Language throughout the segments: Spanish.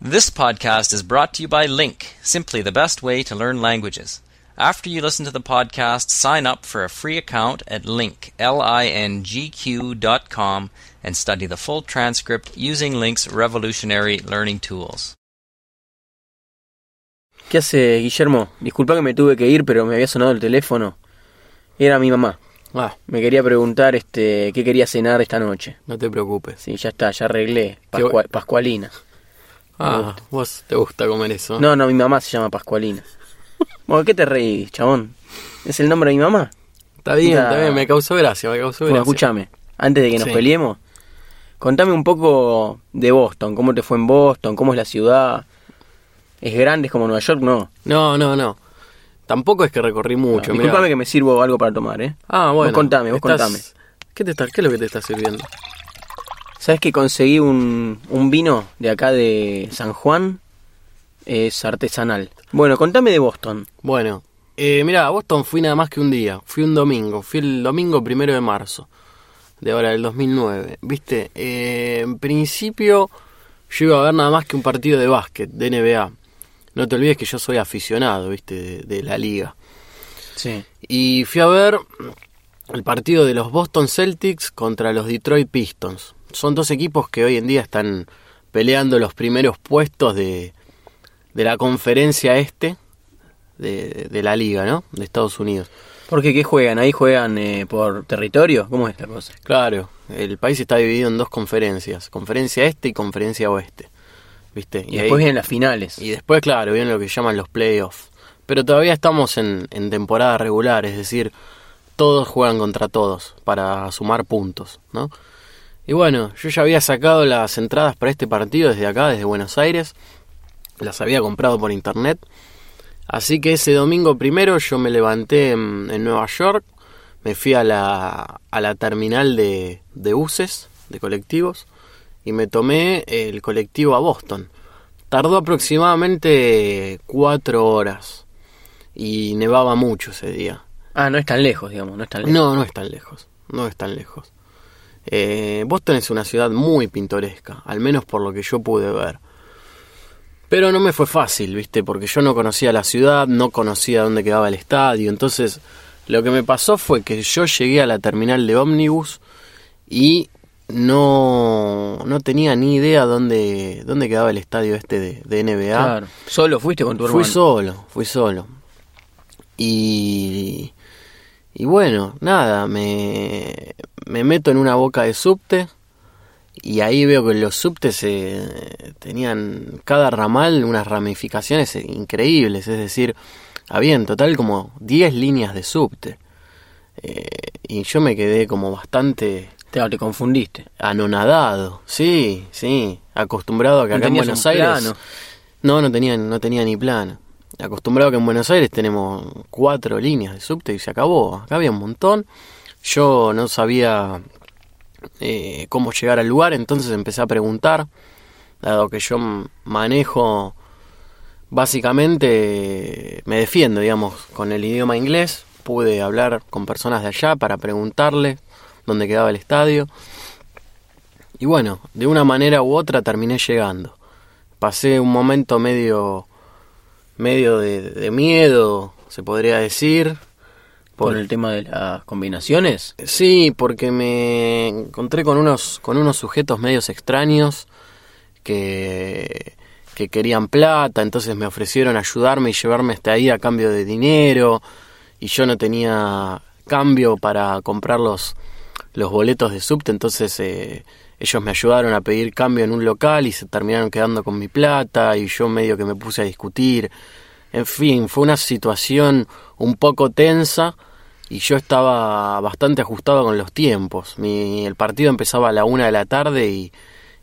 This podcast is brought to you by Link, simply the best way to learn languages. After you listen to the podcast, sign up for a free account at link, L-I-N-G-Q dot com and study the full transcript using Link's revolutionary learning tools. ¿Qué hace Guillermo? Disculpa que me tuve que ir, pero me había sonado el teléfono. Era mi mamá. Ah, Me quería preguntar este qué quería cenar esta noche. no te preocupes. Sí, ya está, ya arreglé. Pascua- Pascualina. Ah, vos te gusta comer eso. No, no, mi mamá se llama Pascualina. Bueno, ¿qué te reís, chabón? ¿Es el nombre de mi mamá? Está bien, está bien, me causó gracia, me causó Bueno, gracia. escúchame, antes de que nos Sí. peleemos, contame un poco de Boston. ¿Cómo te fue en Boston? ¿Cómo es la ciudad? ¿Es grande? ¿Es como Nueva York? No. No, no, no. Tampoco es que recorrí mucho. Disculpame que me sirvo algo para tomar, ¿eh? Ah, bueno. Vos contame, vos estás- contame. ¿Qué, te está, ¿Qué es lo que te está sirviendo? ¿Sabes que conseguí un, un vino de acá de San Juan? Es artesanal. Bueno, contame de Boston. Bueno, eh, mira, a Boston fui nada más que un día. Fui un domingo. Fui el domingo primero de marzo. De ahora, del 2009. Viste, Eh, en principio yo iba a ver nada más que un partido de básquet, de NBA. No te olvides que yo soy aficionado, viste, de- de la liga. Sí. Y fui a ver el partido de los Boston Celtics contra los Detroit Pistons. Son dos equipos que hoy en día están peleando los primeros puestos de, de la conferencia este de, de la liga, ¿no? De Estados Unidos. Porque ¿qué juegan? ¿Ahí juegan eh, por territorio? ¿Cómo es la cosa? Claro, el país está dividido en dos conferencias, conferencia este y conferencia oeste. ¿Viste? Y, después vienen las finales. Y después, claro, vienen lo que llaman los playoffs. Pero todavía estamos en, en temporada regular, es decir, todos juegan contra todos para sumar puntos, ¿no? Y bueno, yo ya había sacado las entradas para este partido desde acá, desde Buenos Aires. Las había comprado por internet. Así que ese domingo primero yo me levanté en, en Nueva York, me fui a la, a la terminal de, de buses, de colectivos, y me tomé el colectivo a Boston. Tardó aproximadamente cuatro horas y nevaba mucho ese día. Ah, no es tan lejos, digamos, no es tan lejos. No, no es tan lejos, no es tan lejos. Eh, Boston es una ciudad muy pintoresca, al menos por lo que yo pude ver. Pero no me fue fácil, ¿viste? Porque yo no conocía la ciudad, no conocía dónde quedaba el estadio. Entonces, lo que me pasó fue que yo llegué a la terminal de ómnibus y no, no tenía ni idea dónde, dónde quedaba el estadio este de, de NBA. Claro. ¿Solo fuiste con tu Fui hermano? solo, fui solo. Y, y bueno, nada, me, me meto en una boca de subte y ahí veo que los subtes eh, tenían cada ramal unas ramificaciones increíbles, es decir, había en total como 10 líneas de subte. Eh, y yo me quedé como bastante Te, te confundiste. anonadado, sí, sí, acostumbrado a que No acá en Buenos Aires... plano. No, no tenía, no tenía ni plano. Acostumbrado que en Buenos Aires tenemos cuatro líneas de subte y se acabó. Acá había un montón. Yo no sabía eh, cómo llegar al lugar, entonces empecé a preguntar. Dado que yo manejo, básicamente me defiendo, digamos, con el idioma inglés. Pude hablar con personas de allá para preguntarle dónde quedaba el estadio. Y bueno, de una manera u otra terminé llegando pasé un momento medio medio de, de miedo se podría decir ¿Por Por- el tema de las combinaciones? sí porque me encontré con unos con unos sujetos medios extraños que que querían plata entonces me ofrecieron ayudarme y llevarme hasta ahí a cambio de dinero y yo no tenía cambio para comprar los los boletos de subte entonces eh, ellos me ayudaron a pedir cambio en un local y se terminaron quedando con mi plata y yo medio que me puse a discutir. En fin, fue una situación un poco tensa y yo estaba bastante ajustado con los tiempos. Mi, el partido empezaba a la una de la tarde y,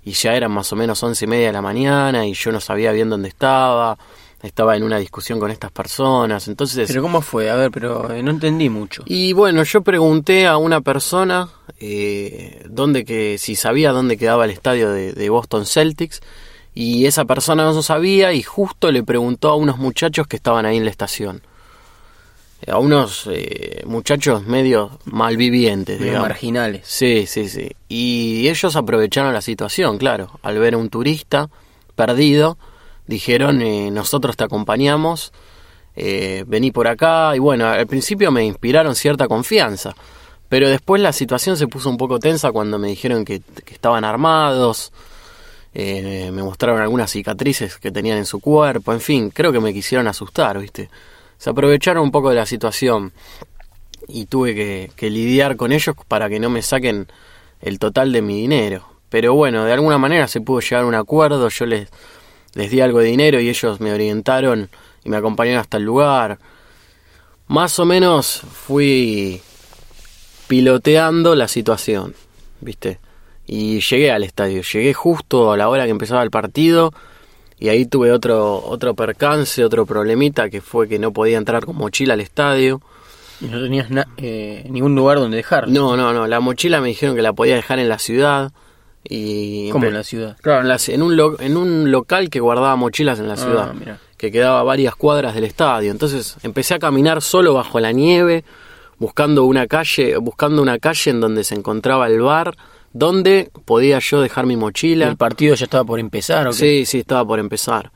y ya eran más o menos once y media de la mañana y yo no sabía bien dónde estaba. Estaba en una discusión con estas personas. Entonces, ¿Pero cómo fue? A ver, pero eh, no entendí mucho. y bueno, yo pregunté a una persona eh, dónde que, si sabía dónde quedaba el estadio de, de Boston Celtics y esa persona no sabía y justo le preguntó a unos muchachos que estaban ahí en la estación. A unos eh, muchachos medio malvivientes, Medio digamos. marginales. Sí, sí, sí. Y ellos aprovecharon la situación, claro, al ver a un turista perdido, dijeron, eh, nosotros te acompañamos, eh, vení por acá, y bueno, al principio me inspiraron cierta confianza, pero después la situación se puso un poco tensa cuando me dijeron que, estaban armados, eh, me mostraron algunas cicatrices que tenían en su cuerpo, en fin, creo que me quisieron asustar, ¿viste? Se aprovecharon un poco de la situación y tuve que, que lidiar con ellos para que no me saquen el total de mi dinero. Pero bueno, de alguna manera se pudo llegar a un acuerdo, yo les, les di algo de dinero y ellos me orientaron y me acompañaron hasta el lugar. Más o menos fui piloteando la situación, ¿viste? Y llegué al estadio, llegué justo a la hora que empezaba el partido y ahí tuve otro otro percance, otro problemita que fue que no podía entrar con mochila al estadio. Y no tenías na- eh, ningún lugar donde dejar. No, no, no, la mochila me dijeron que la podía dejar en la ciudad y empe- en la ciudad. Claro, en, la- en un lo- en un local que guardaba mochilas en la Ah, ciudad, que quedaba a varias cuadras del estadio. Entonces empecé a caminar solo bajo la nieve, buscando una calle, buscando una calle en donde se encontraba el bar, donde podía yo dejar mi ¿Y mochila. ¿El partido ya estaba por empezar o qué? Sí, sí, estaba por empezar.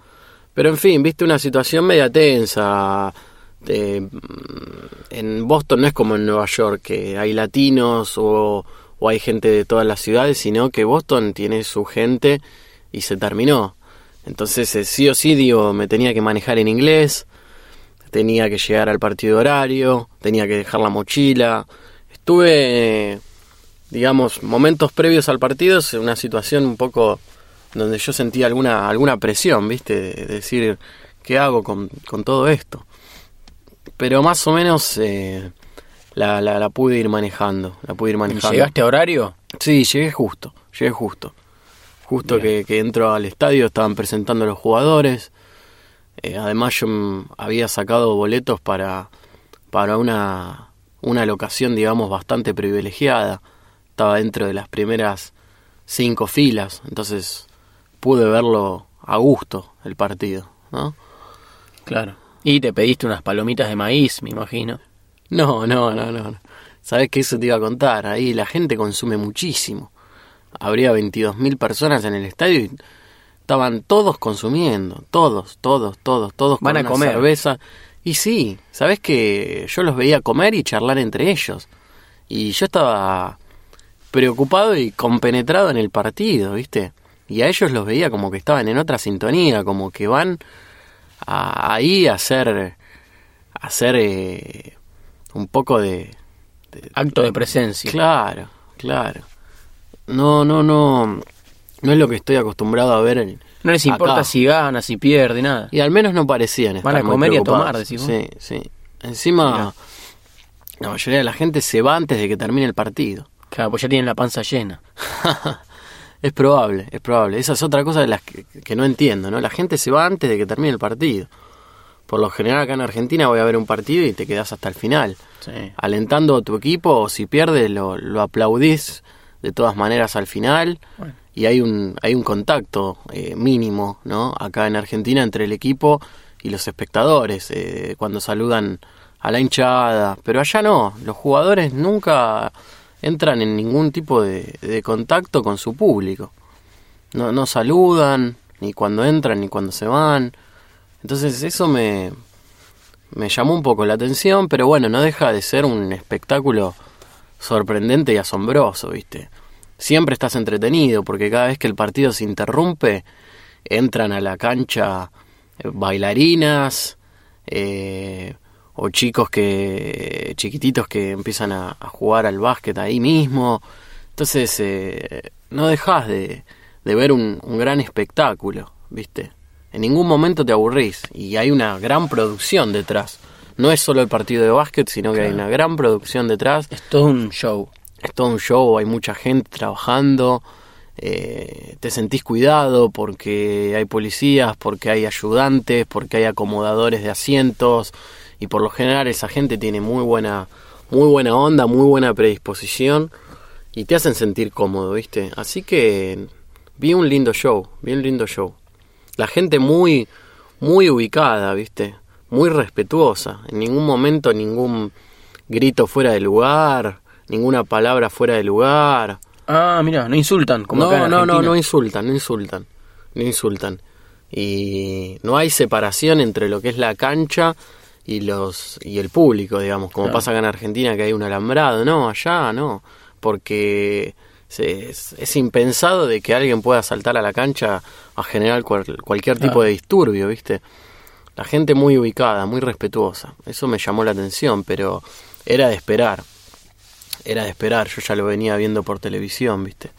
Pero en fin, viste una situación media tensa. Eh, en Boston no es como en Nueva York, que hay latinos o, o hay gente de todas las ciudades, sino que Boston tiene su gente y se terminó. Entonces, eh, sí o sí, digo, me tenía que manejar en inglés, tenía que llegar al partido horario, tenía que dejar la mochila. Estuve, digamos, momentos previos al partido, en una situación un poco donde yo sentía alguna, alguna presión, ¿viste? De decir, ¿qué hago con, con todo esto? Pero más o menos eh, la, la, la pude ir manejando, la pude ir ¿Y manejando. ¿Llegaste a horario? Sí, llegué justo, llegué justo. Justo que, que entro al estadio, estaban presentando los jugadores. Eh, además yo había sacado boletos para, para una, una locación, digamos, bastante privilegiada. Estaba dentro de las primeras cinco filas, entonces pude verlo a gusto el partido, ¿no? Claro. Y te pediste unas palomitas de maíz, me imagino. No, no, no, no. Sabes que eso te iba a contar. Ahí la gente consume muchísimo. Habría 22.000 personas en el estadio y estaban todos consumiendo. Todos, todos, todos, todos Van con a comer. cerveza. Y sí, sabes que yo los veía comer y charlar entre ellos. Y yo estaba preocupado y compenetrado en el partido, ¿viste? Y a ellos los veía como que estaban en otra sintonía, como que van a- ahí a hacer, a hacer eh, un poco de, Acto de presencia. Claro, claro. No, no, no. No es lo que estoy acostumbrado a ver. en- No les importa acá. si gana, si pierde, nada. Y al menos no parecían estar Van a comer y a tomar, decís vos. Sí, sí. Encima, Mirá. la mayoría de la gente se va antes de que termine el partido. Claro, pues ya tienen la panza llena. es probable, es probable. Esa es otra cosa de las que, que no entiendo, ¿no? La gente se va antes de que termine el partido. Por lo general acá en Argentina voy a ver un partido y te quedas hasta el final. Sí. alentando a tu equipo o si pierdes lo, lo aplaudís de todas maneras al final Bueno. y hay un hay un contacto eh, mínimo no acá en Argentina entre el equipo y los espectadores eh, cuando saludan a la hinchada pero allá no los jugadores nunca entran en ningún tipo de, de contacto con su público no no saludan ni cuando entran ni cuando se van entonces eso me me llamó un poco la atención, pero bueno, no deja de ser un espectáculo sorprendente y asombroso, ¿viste? Siempre estás entretenido porque cada vez que el partido se interrumpe, entran a la cancha eh, bailarinas eh, o chicos que chiquititos que empiezan a, jugar al básquet ahí mismo. Entonces, eh, no dejas de, de ver un, un gran espectáculo, ¿viste? En ningún momento te aburrís y hay una gran producción detrás. No es solo el partido de básquet, sino que hay una gran producción detrás. Es todo un show. Es todo un show, hay mucha gente trabajando, eh, te sentís cuidado porque hay policías, porque hay ayudantes, porque hay acomodadores de asientos y por lo general esa gente tiene muy buena, muy buena onda, muy buena predisposición y te hacen sentir cómodo, ¿viste? Así que vi un lindo show, vi un lindo show. La gente muy, muy ubicada, ¿viste? Muy respetuosa. En ningún momento ningún grito fuera de lugar, ninguna palabra fuera de lugar. Ah, mira, no insultan como acá No, en no, no, no insultan, no insultan, no insultan. y no hay separación entre lo que es la cancha y los y el público, digamos, como Claro. pasa acá en Argentina que hay un alambrado, no, allá no, porque es, es impensado de que alguien pueda saltar a la cancha a generar cual- cualquier tipo Claro. de disturbio, ¿viste? La gente muy ubicada, muy respetuosa. Eso me llamó la atención, pero era de esperar. Era de esperar, yo ya lo venía viendo por televisión, ¿viste?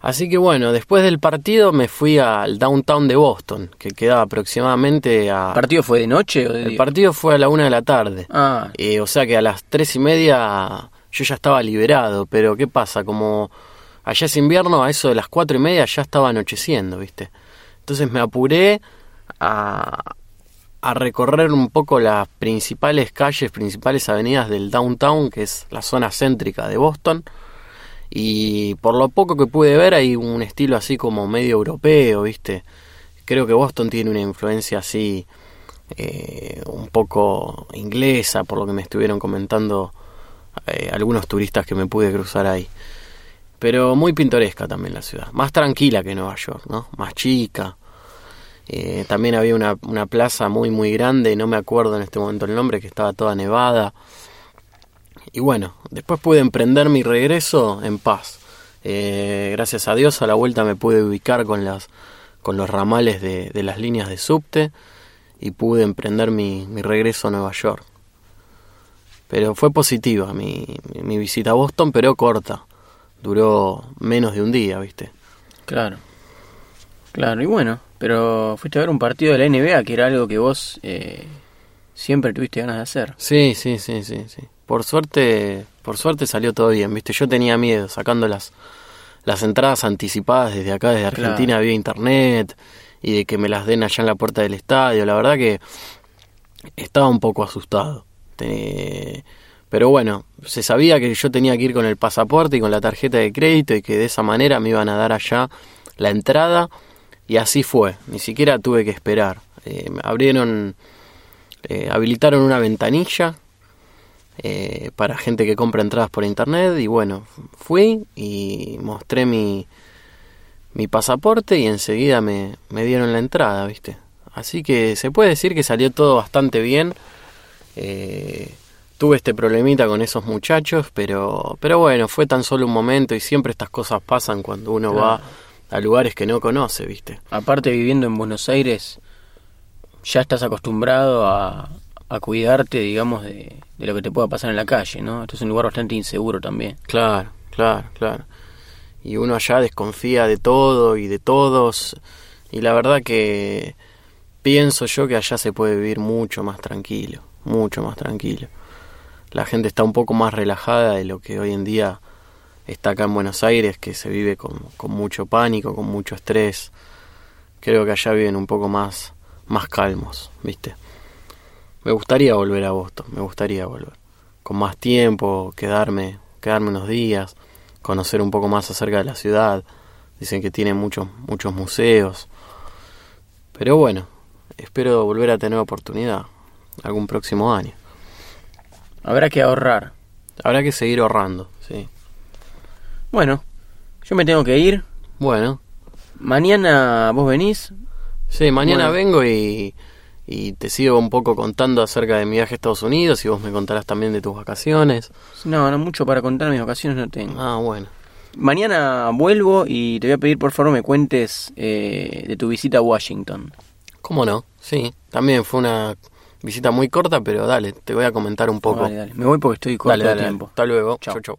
Así que bueno, después del partido me fui al downtown de Boston, que quedaba aproximadamente a... ¿El partido fue de noche o de El día? partido fue a la una de la tarde. Ah, Eh, o sea que a las tres y media yo ya estaba liberado, pero ¿qué pasa? Como allá es invierno, a eso de las cuatro y media ya estaba anocheciendo, ¿viste? Entonces me apuré a, a recorrer un poco las principales calles, principales avenidas del downtown, que es la zona céntrica de Boston. Y por lo poco que pude ver hay un estilo así como medio europeo, ¿viste? Creo que Boston tiene una influencia así eh, un poco inglesa, por lo que me estuvieron comentando eh, algunos turistas que me pude cruzar ahí. Pero muy pintoresca también la ciudad, más tranquila que Nueva York, ¿no? Más chica. Eh, también había una, una plaza muy muy grande, no me acuerdo en este momento el nombre, que estaba toda nevada. Y bueno, después pude emprender mi regreso en paz. Eh, gracias a Dios a la vuelta me pude ubicar con las con los ramales de, de las líneas de subte y pude emprender mi, mi regreso a Nueva York. Pero fue positiva mi, mi, visita a Boston, pero corta. Duró menos de un día, ¿viste? claro. Claro, y bueno, pero fuiste a ver un partido de la NBA, que era algo que vos eh, siempre tuviste ganas de hacer. Sí, sí, sí, sí, sí. Por suerte, por suerte salió todo bien, ¿viste? Yo tenía miedo sacando las las entradas anticipadas desde acá desde Claro. Argentina vía internet y de que me las den allá en la puerta del estadio. La verdad que estaba un poco asustado. Te- Pero bueno, se sabía que yo tenía que ir con el pasaporte y con la tarjeta de crédito y que de esa manera me iban a dar allá la entrada y así fue. Ni siquiera tuve que esperar. Eh, abrieron, eh, habilitaron una ventanilla eh, para gente que compra entradas por internet y bueno, fui y mostré mi, mi pasaporte y enseguida me, me dieron la entrada, ¿viste? Así que se puede decir que salió todo bastante bien. Eh, tuve este problemita con esos muchachos, pero, pero bueno, fue tan solo un momento y siempre estas cosas pasan cuando uno va a lugares que no conoce, ¿viste? Aparte viviendo en Buenos Aires, ya estás acostumbrado a, a cuidarte, digamos, de, de lo que te pueda pasar en la calle, ¿no? Esto es un lugar bastante inseguro también. Claro, claro, claro. Y uno allá desconfía de todo y de todos. Y la verdad que pienso yo que allá se puede vivir mucho más tranquilo, mucho más tranquilo. La gente está un poco más relajada de lo que hoy en día está acá en Buenos Aires, que se vive con, con mucho pánico, con mucho estrés. Creo que allá viven un poco más, más calmos, ¿viste? Me gustaría volver a Boston, me gustaría volver. Con más tiempo, quedarme, quedarme unos días, conocer un poco más acerca de la ciudad. Dicen que tiene muchos, muchos museos. Pero bueno, espero volver a tener oportunidad algún próximo año. Habrá que ahorrar. Habrá que seguir ahorrando, sí. Bueno, yo me tengo que ir. Bueno, Mañana vos venís. sí, mañana Bueno. vengo y, y te sigo un poco contando acerca de mi viaje a Estados Unidos y vos me contarás también de tus vacaciones. No, no mucho para contar, mis vacaciones no tengo. Ah, bueno. Mañana vuelvo y te voy a pedir por favor me cuentes eh, de tu visita a Washington. ¿Cómo no? Sí, también fue una visita muy corta, pero dale, te voy a comentar un poco. Dale, dale. Me voy porque estoy corto Dale, de tiempo. Hasta luego. Chau. chau.